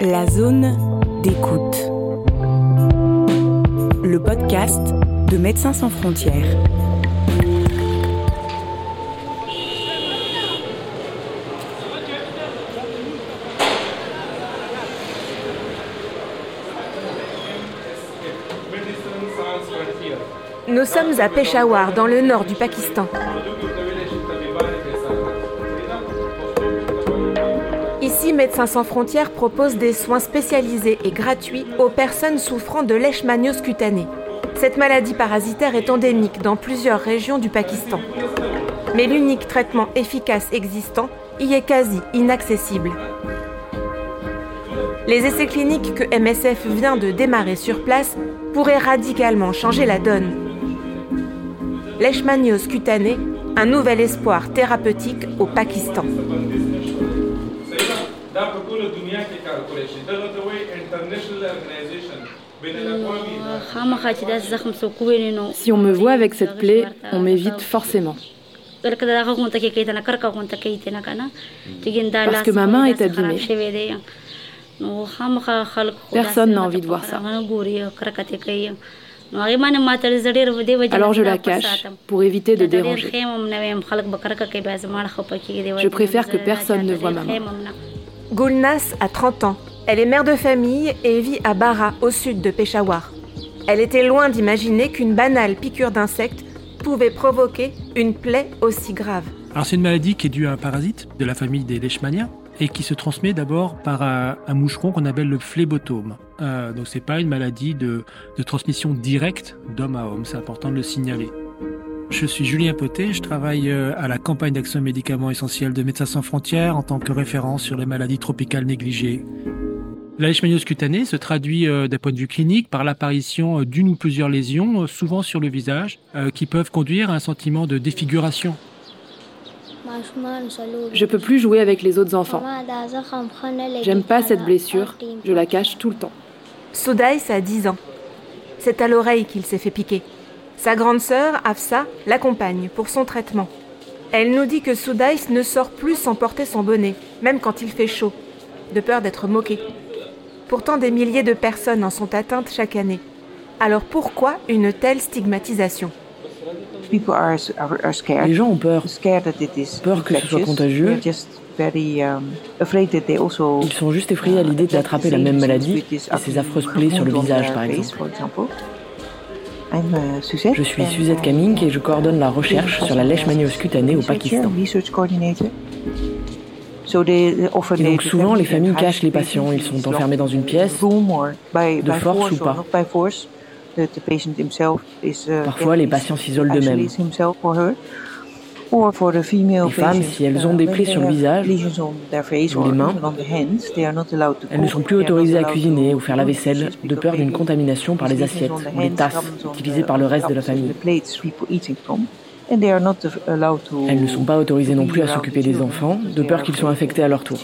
La zone d'écoute. Le podcast de Médecins sans frontières. Nous sommes à Peshawar, dans le nord du Pakistan. Ici, Médecins sans frontières propose des soins spécialisés et gratuits aux personnes souffrant de leishmaniose cutanée. Cette maladie parasitaire est endémique dans plusieurs régions du Pakistan. Mais l'unique traitement efficace existant y est quasi inaccessible. Les essais cliniques que MSF vient de démarrer sur place pourraient radicalement changer la donne. Leishmaniose cutanée, un nouvel espoir thérapeutique au Pakistan. Si on me voit avec cette plaie, on m'évite forcément. Parce que ma main est abîmée. Personne n'a envie de voir ça. Alors je la cache pour éviter de déranger. Je préfère que personne ne voit ma main. Gulnas a 30 ans. Elle est mère de famille et vit à Bara, au sud de Peshawar. Elle était loin d'imaginer qu'une banale piqûre d'insecte pouvait provoquer une plaie aussi grave. Alors c'est une maladie qui est due à un parasite de la famille des leishmaniens et qui se transmet d'abord par un, moucheron qu'on appelle le phlébotome. Euh, donc c'est pas une maladie de transmission directe d'homme à homme, c'est important de le signaler. Je suis Julien Poté, je travaille euh, à la campagne d'action médicaments essentiels de Médecins sans frontières en tant que référent sur les maladies tropicales négligées. La leishmaniose cutanée se traduit euh, d'un point de vue clinique par l'apparition euh, d'une ou plusieurs lésions, souvent sur le visage, qui peuvent conduire à un sentiment de défiguration. Je peux plus jouer avec les autres enfants. J'aime pas cette blessure, je la cache tout le temps. Soudaïs a 10 ans. C'est à l'oreille qu'il s'est fait piquer. Sa grande sœur, Afsa, l'accompagne pour son traitement. Elle nous dit que Soudaïs ne sort plus sans porter son bonnet, même quand il fait chaud, de peur d'être moqué. Pourtant, des milliers de personnes en sont atteintes chaque année. Alors pourquoi une telle stigmatisation? Les gens ont peur, peur que ce soit contagieux. Ils sont juste effrayés à l'idée d'attraper la même maladie et ces affreuses plaies sur le visage, par exemple. Je suis Suzette Kamink et je coordonne la recherche sur la leishmaniose cutanée au Pakistan. Et donc souvent, les familles cachent les patients. Ils sont enfermés dans une pièce, de force ou pas. Parfois, les patients s'isolent d'eux-mêmes. Les femmes, si elles ont des plaies sur le visage ou les mains, elles ne sont plus autorisées à cuisiner ou faire la vaisselle de peur d'une contamination par les assiettes ou les tasses utilisées par le reste de la famille. Elles ne sont pas autorisées non plus à s'occuper des enfants, de peur qu'ils soient infectés à leur tour.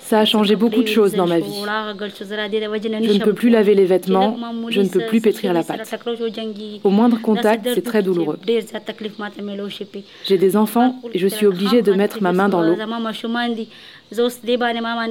Ça a changé beaucoup de choses dans ma vie. Je ne peux plus laver les vêtements, je ne peux plus pétrir la pâte. Au moindre contact, c'est très douloureux. J'ai des enfants et je suis obligée de mettre ma main dans l'eau.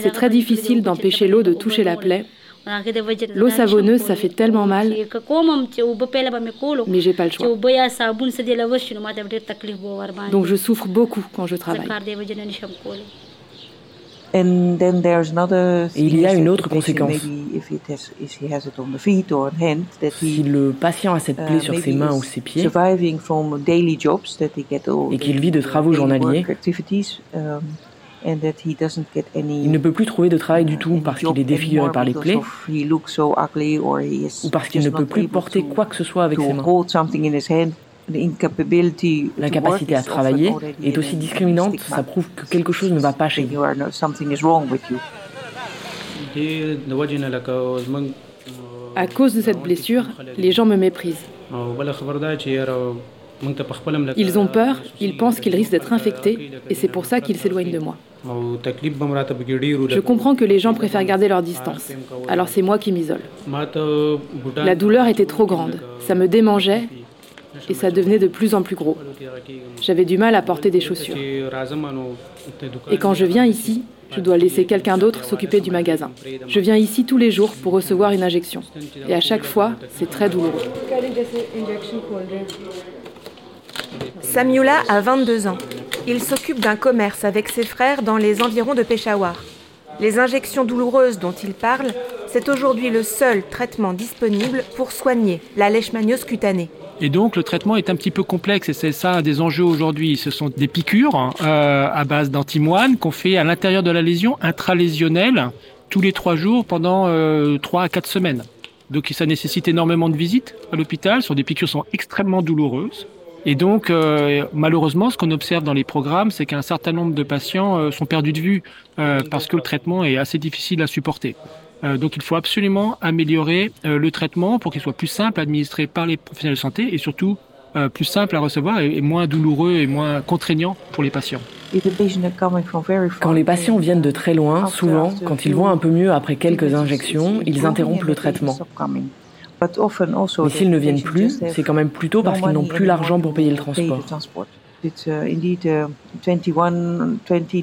C'est très difficile d'empêcher l'eau de toucher la plaie L'eau savonneuse, ça fait tellement mal. Mais j'ai pas le choix. Donc je souffre beaucoup quand je travaille. Et il y a une autre conséquence. Si le patient a cette plaie sur ses mains ou ses pieds et qu'il vit de travaux journaliers, il ne peut plus trouver de travail du tout parce qu'il est défiguré par les plaies ou parce qu'il ne peut plus porter quoi que ce soit avec ses mains. L'incapacité à travailler est aussi discriminante, ça prouve que quelque chose ne va pas chez lui. À cause de cette blessure, les gens me méprisent. Ils ont peur, ils pensent qu'ils risquent d'être infectés et c'est pour ça qu'ils s'éloignent de moi. Je comprends que les gens préfèrent garder leur distance, alors c'est moi qui m'isole. La douleur était trop grande, ça me démangeait et ça devenait de plus en plus gros. J'avais du mal à porter des chaussures. Et quand je viens ici, je dois laisser quelqu'un d'autre s'occuper du magasin. Je viens ici tous les jours pour recevoir une injection. Et à chaque fois, c'est très douloureux. Samyula a 22 ans. Il s'occupe d'un commerce avec ses frères dans les environs de Peshawar. Les injections douloureuses dont il parle, c'est aujourd'hui le seul traitement disponible pour soigner la leishmaniose cutanée. Et donc le traitement est un petit peu complexe et c'est ça un des enjeux aujourd'hui. Ce sont des piqûres euh, à base d'antimoine qu'on fait à l'intérieur de la lésion intralésionnelle tous les trois jours pendant euh, trois à quatre semaines. Donc ça nécessite énormément de visites à l'hôpital. Ce sont des piqûres sont extrêmement douloureuses. Et donc, euh, malheureusement, ce qu'on observe dans les programmes, c'est qu'un certain nombre de patients euh, sont perdus de vue euh, parce que le traitement est assez difficile à supporter. donc, il faut absolument améliorer le traitement pour qu'il soit plus simple à administrer par les professionnels de santé et surtout plus simple à recevoir et, moins douloureux et moins contraignant pour les patients. Quand les patients viennent de très loin, souvent, quand ils vont un peu mieux après quelques injections, ils interrompent le traitement. Mais s'ils ne viennent plus, c'est quand même plutôt parce qu'ils n'ont plus l'argent pour payer le transport. Uh,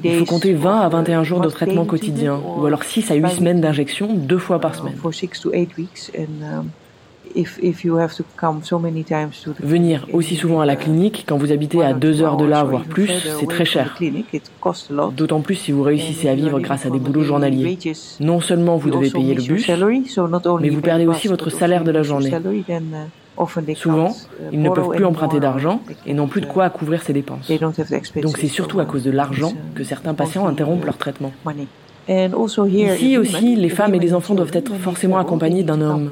Il faut compter 20 à uh, 21 jours de traitement quotidien, ou alors 6 à 8 semaines d'injection deux fois par semaine. Venir aussi souvent à la clinique quand vous habitez à deux heures de là, voire plus, c'est très cher. D'autant plus si vous réussissez à vivre grâce à des boulots journaliers. Non seulement vous devez payer le bus, mais vous perdez aussi votre salaire de la journée. Uh, souvent, uh, ils ne peuvent plus emprunter d'argent et n'ont plus de quoi couvrir ces dépenses. Donc c'est surtout à cause de l'argent que certains patients interrompent leur traitement. Ici aussi, les femmes et les enfants doivent être forcément accompagnés d'un homme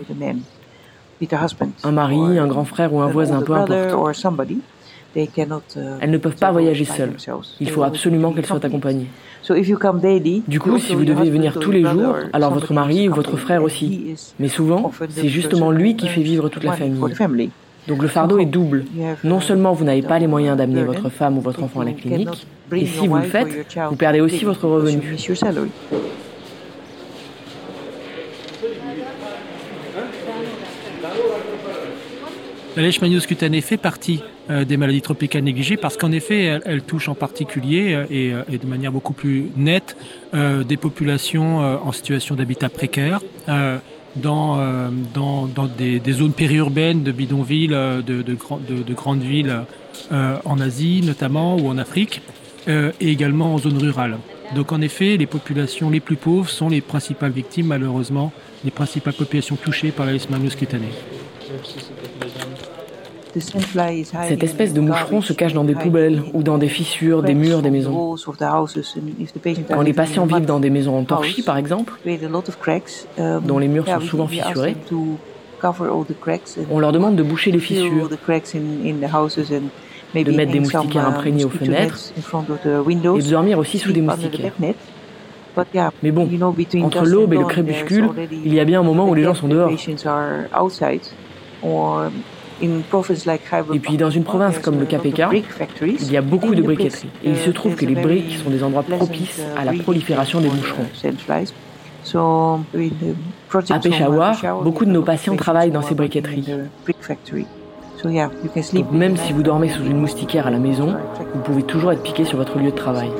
un mari, un grand frère ou un voisin, peu importe. Uh, elles ne peuvent pas voyager seules. Il faut absolument qu'elles soient accompagnées. Du coup, si vous devez venir tous les jours, alors votre mari ou votre frère aussi. Mais souvent, c'est justement lui qui fait vivre toute la famille. Donc le fardeau est double. Non seulement vous n'avez pas les moyens d'amener votre femme ou votre enfant à la clinique, et si vous le faites, vous perdez aussi votre revenu. La leishmaniose cutanée fait partie euh, des maladies tropicales négligées parce qu'en effet, elle, touche en particulier euh, euh, et, de manière beaucoup plus nette des populations en situation d'habitat précaire. dans, des, zones périurbaines de bidonvilles, de, de, grandes villes en Asie notamment ou en Afrique, et également en zone rurale. Donc en effet, les populations les plus pauvres sont les principales victimes, malheureusement, les principales populations touchées par la leishmaniose cutanée. Cette espèce de moucheron se cache dans des poubelles ou dans des fissures des murs des maisons. Quand les patients vivent dans des maisons en torchis, par exemple, dont les murs sont souvent fissurés, on leur demande de boucher les fissures, de mettre des moustiquaires imprégnés aux fenêtres et de dormir aussi sous des moustiquaires. Mais bon, entre l'aube et le crépuscule, il y a bien un moment où les gens sont dehors. Et puis dans une province comme le KPK, il y a beaucoup de briqueteries. Et il se trouve que les briques sont des endroits propices à la prolifération des moucherons. À Peshawar, beaucoup de nos patients travaillent dans ces briqueteries. Donc même si vous dormez sous une moustiquaire à la maison, vous pouvez toujours être piqué sur votre lieu de travail.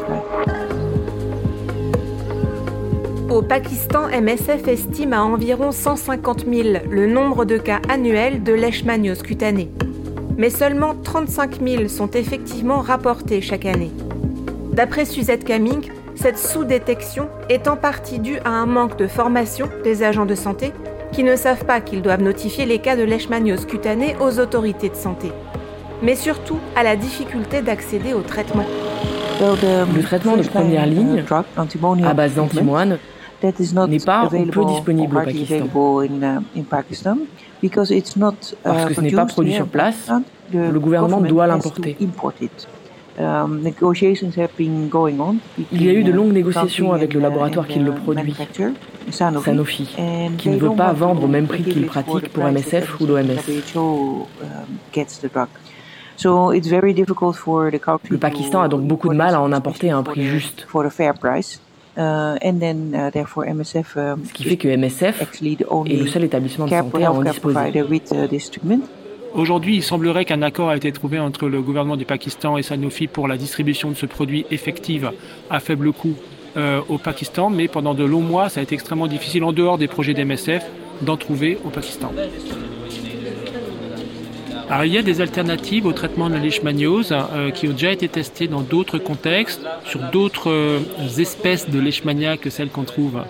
Au Pakistan, MSF estime à environ 150 000 le nombre de cas annuels de leishmaniose cutanée. Mais seulement 35 000 sont effectivement rapportés chaque année. D'après Suzette Caming, cette sous-détection est en partie due à un manque de formation des agents de santé qui ne savent pas qu'ils doivent notifier les cas de leishmaniose cutanée aux autorités de santé, mais surtout à la difficulté d'accéder au traitement. Le traitement de première ligne, à base d'antimoine, n'est pas ou peu disponible au Pakistan. Uh, Parce que ce n'est pas produit sur place, le gouvernement doit l'importer. Um, Il y a eu de longues négociations avec le laboratoire qui le uh, produit, Sanofi, qui ne veut pas vendre au même prix qu'il pratique pour MSF ou l'OMS. Um, le Pakistan a donc beaucoup de mal à en importer à un prix juste. Uh, uh, Ce qui fait que MSF est le seul établissement de santé à en disposer. Aujourd'hui, il semblerait qu'un accord a été trouvé entre le gouvernement du Pakistan et Sanofi pour la distribution de ce produit effective à faible coût euh, au Pakistan, mais pendant de longs mois, ça a été extrêmement difficile, en dehors des projets d'MSF, d'en trouver au Pakistan. Alors, il y a des alternatives au traitement de la leishmaniose euh, qui ont déjà été testées dans d'autres contextes, sur d'autres euh, espèces de leishmania que celles qu'on trouve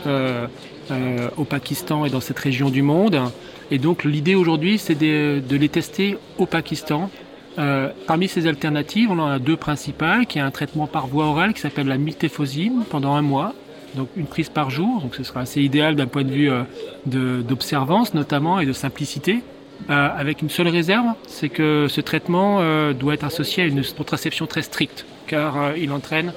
au Pakistan et dans cette région du monde. Et donc l'idée aujourd'hui, c'est de, les tester au Pakistan. Euh, parmi ces alternatives, on en a deux principales, qui est un traitement par voie orale qui s'appelle la miltefosine pendant un mois, donc une prise par jour. Donc ce sera assez idéal d'un point de vue euh, d'observance notamment et de simplicité. Euh, avec une seule réserve, c'est que ce traitement doit être associé à une contraception très stricte, car il entraîne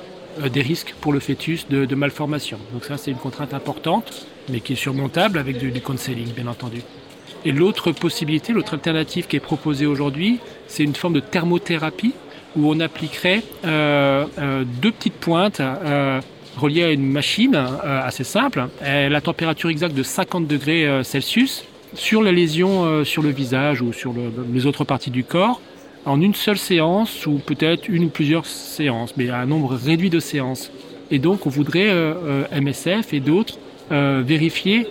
des risques pour le fœtus de, malformation. Donc ça, c'est une contrainte importante, mais qui est surmontable avec du, du counseling, bien entendu. Et l'autre possibilité, l'autre alternative qui est proposée aujourd'hui, c'est une forme de thermothérapie où on appliquerait euh, euh, deux petites pointes euh, reliées à une machine assez simple, la température exacte de 50 degrés Celsius sur la lésion sur le visage ou sur les autres parties du corps en une seule séance ou peut-être une ou plusieurs séances, mais à un nombre réduit de séances. Et donc on voudrait MSF et d'autres vérifier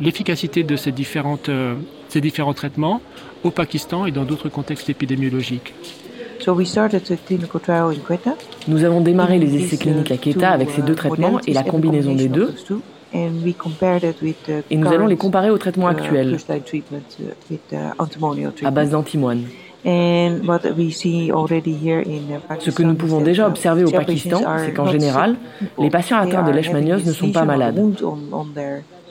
l'efficacité de ces, différentes, euh, ces différents traitements au Pakistan et dans d'autres contextes épidémiologiques. Nous avons démarré les essais cliniques à Quetta avec ces deux traitements et la combinaison des deux. Et nous allons les comparer au traitement actuel à base d'antimoine. Ce que nous pouvons déjà observer au Pakistan, c'est qu'en général, les patients atteints de leishmaniose ne sont pas malades.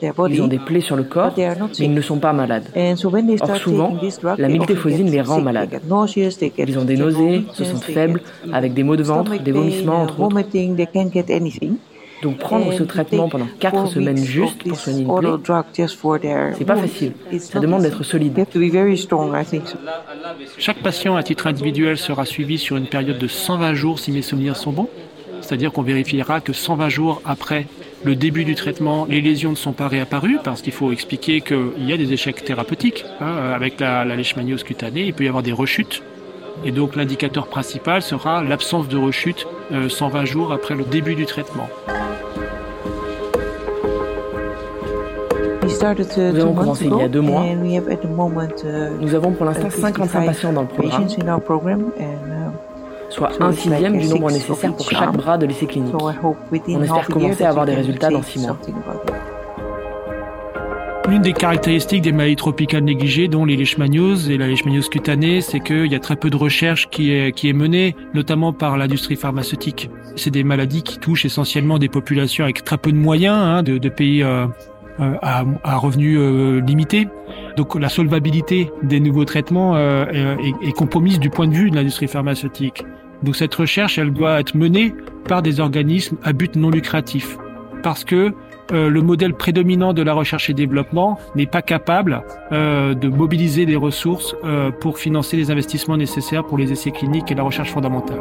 Ils ont des plaies sur le corps, mais ils ne sont pas malades. Or souvent, la miltéphosine les rend malades. Ils ont des nausées, se sentent faibles, avec des maux de ventre, des vomissements entre autres. Donc prendre ce traitement pendant 4 semaines juste pour soigner une plaie, c'est pas facile. Ça demande d'être solide. Chaque patient à titre individuel sera suivi sur une période de 120 jours si mes souvenirs sont bons. C'est-à-dire qu'on vérifiera que 120 jours après le début du traitement, les lésions ne sont pas réapparues parce qu'il faut expliquer qu'il y a des échecs thérapeutiques. Hein, avec la, la leishmaniose cutanée, il peut y avoir des rechutes. Et donc l'indicateur principal sera l'absence de rechute 120 euh, jours après le début du traitement. Nous avons commencé il y a deux mois. Nous avons pour l'instant 55 patients dans le programme soit un sixième du nombre nécessaire pour chaque bras de l'essai clinique. On espère commencer à avoir des résultats dans six mois. L'une des caractéristiques des maladies tropicales négligées, dont les leishmanioses et la leishmaniose cutanée, c'est qu'il y a très peu de recherche qui est, qui est menée, notamment par l'industrie pharmaceutique. C'est des maladies qui touchent essentiellement des populations avec très peu de moyens, hein, de, de, pays euh, euh à, à, revenus euh, limités. Donc la solvabilité des nouveaux traitements euh, est, est compromise du point de vue de l'industrie pharmaceutique. Donc cette recherche, elle doit être menée par des organismes à but non lucratif. Parce que euh, le modèle prédominant de la recherche et développement n'est pas capable euh, de mobiliser des ressources euh, pour financer les investissements nécessaires pour les essais cliniques et la recherche fondamentale.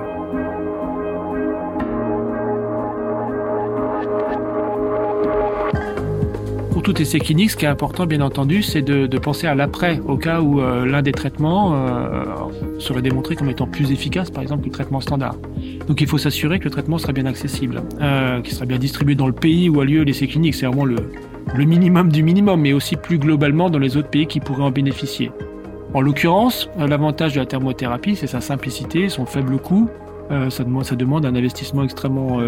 Tout essai clinique, ce qui est important, bien entendu, c'est de, penser à l'après, au cas où euh, l'un des traitements euh, serait démontré comme étant plus efficace, par exemple, que le traitement standard. Donc il faut s'assurer que le traitement sera bien accessible, euh, qu'il sera bien distribué dans le pays où a lieu l'essai clinique. C'est vraiment le, minimum du minimum, mais aussi plus globalement dans les autres pays qui pourraient en bénéficier. En l'occurrence, l'avantage de la thermothérapie, c'est sa simplicité, son faible coût. ça demande un investissement extrêmement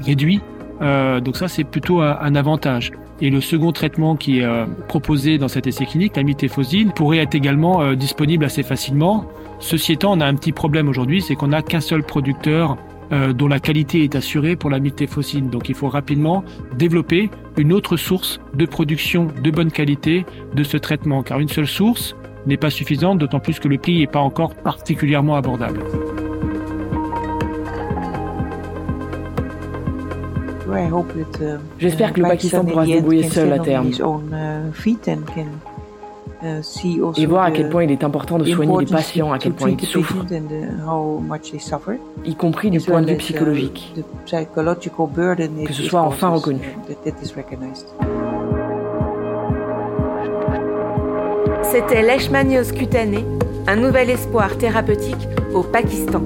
réduit. donc ça, c'est plutôt un avantage. Et le second traitement qui est euh, proposé dans cet essai clinique, la mitéphosine, pourrait être également euh, disponible assez facilement. Ceci étant, on a un petit problème aujourd'hui, c'est qu'on n'a qu'un seul producteur euh, dont la qualité est assurée pour la mitéphosine. Donc il faut rapidement développer une autre source de production de bonne qualité de ce traitement, car une seule source n'est pas suffisante, d'autant plus que le prix n'est pas encore particulièrement abordable. J'espère que le Pakistan pourra se débrouiller seul à terme. Uh, uh, et voir à quel point il est important de soigner les patients, à quel point ils souffrent, y compris du point de vue psychologique, que ce soit enfin reconnu. C'était leishmaniose cutanée, un nouvel espoir thérapeutique au Pakistan.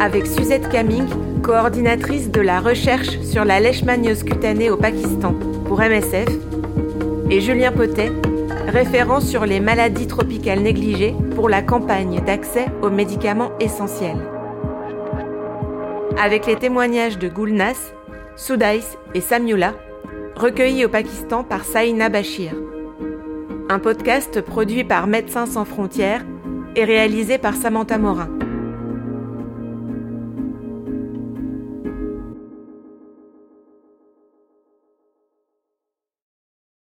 Avec Suzette Caming, coordinatrice de la recherche sur la leishmaniose cutanée au Pakistan pour MSF, et Julien Potet, référent sur les maladies tropicales négligées pour la campagne d'accès aux médicaments essentiels. Avec les témoignages de Gulnas, Soudais et Samyula, recueillis au Pakistan par Saïna Bashir. Un podcast produit par Médecins sans frontières et réalisé par Samantha Morin.